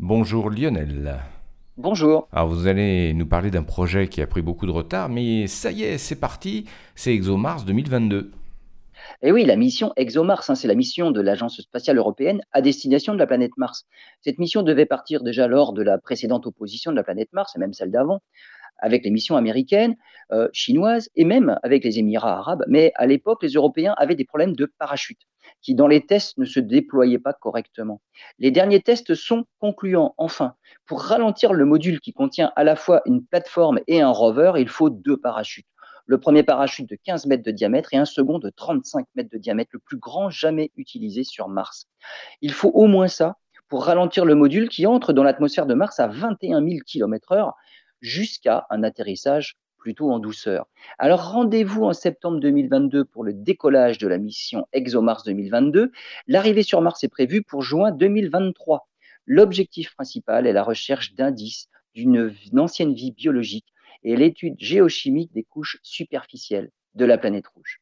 Bonjour Lionel. Bonjour. Alors vous allez nous parler d'un projet qui a pris beaucoup de retard, mais ça y est, c'est parti, c'est ExoMars 2022. Eh oui, la mission ExoMars, hein, c'est la mission de l'Agence spatiale européenne à destination de la planète Mars. Cette mission devait partir déjà lors de la précédente opposition de la planète Mars, et même celle d'avant, avec les missions américaines, euh, chinoises et même avec les Émirats arabes. Mais à l'époque, les Européens avaient des problèmes de parachute qui, dans les tests, ne se déployaient pas correctement. Les derniers tests sont concluants. Enfin, pour ralentir le module qui contient à la fois une plateforme et un rover, il faut deux parachutes. Le premier parachute de 15 mètres de diamètre et un second de 35 mètres de diamètre, le plus grand jamais utilisé sur Mars. Il faut au moins ça pour ralentir le module qui entre dans l'atmosphère de Mars à 21 000 km/h jusqu'à un atterrissage plutôt en douceur. Alors rendez-vous en septembre 2022 pour le décollage de la mission ExoMars 2022. L'arrivée sur Mars est prévue pour juin 2023. L'objectif principal est la recherche d'indices d'une ancienne vie biologique et l'étude géochimique des couches superficielles de la planète rouge.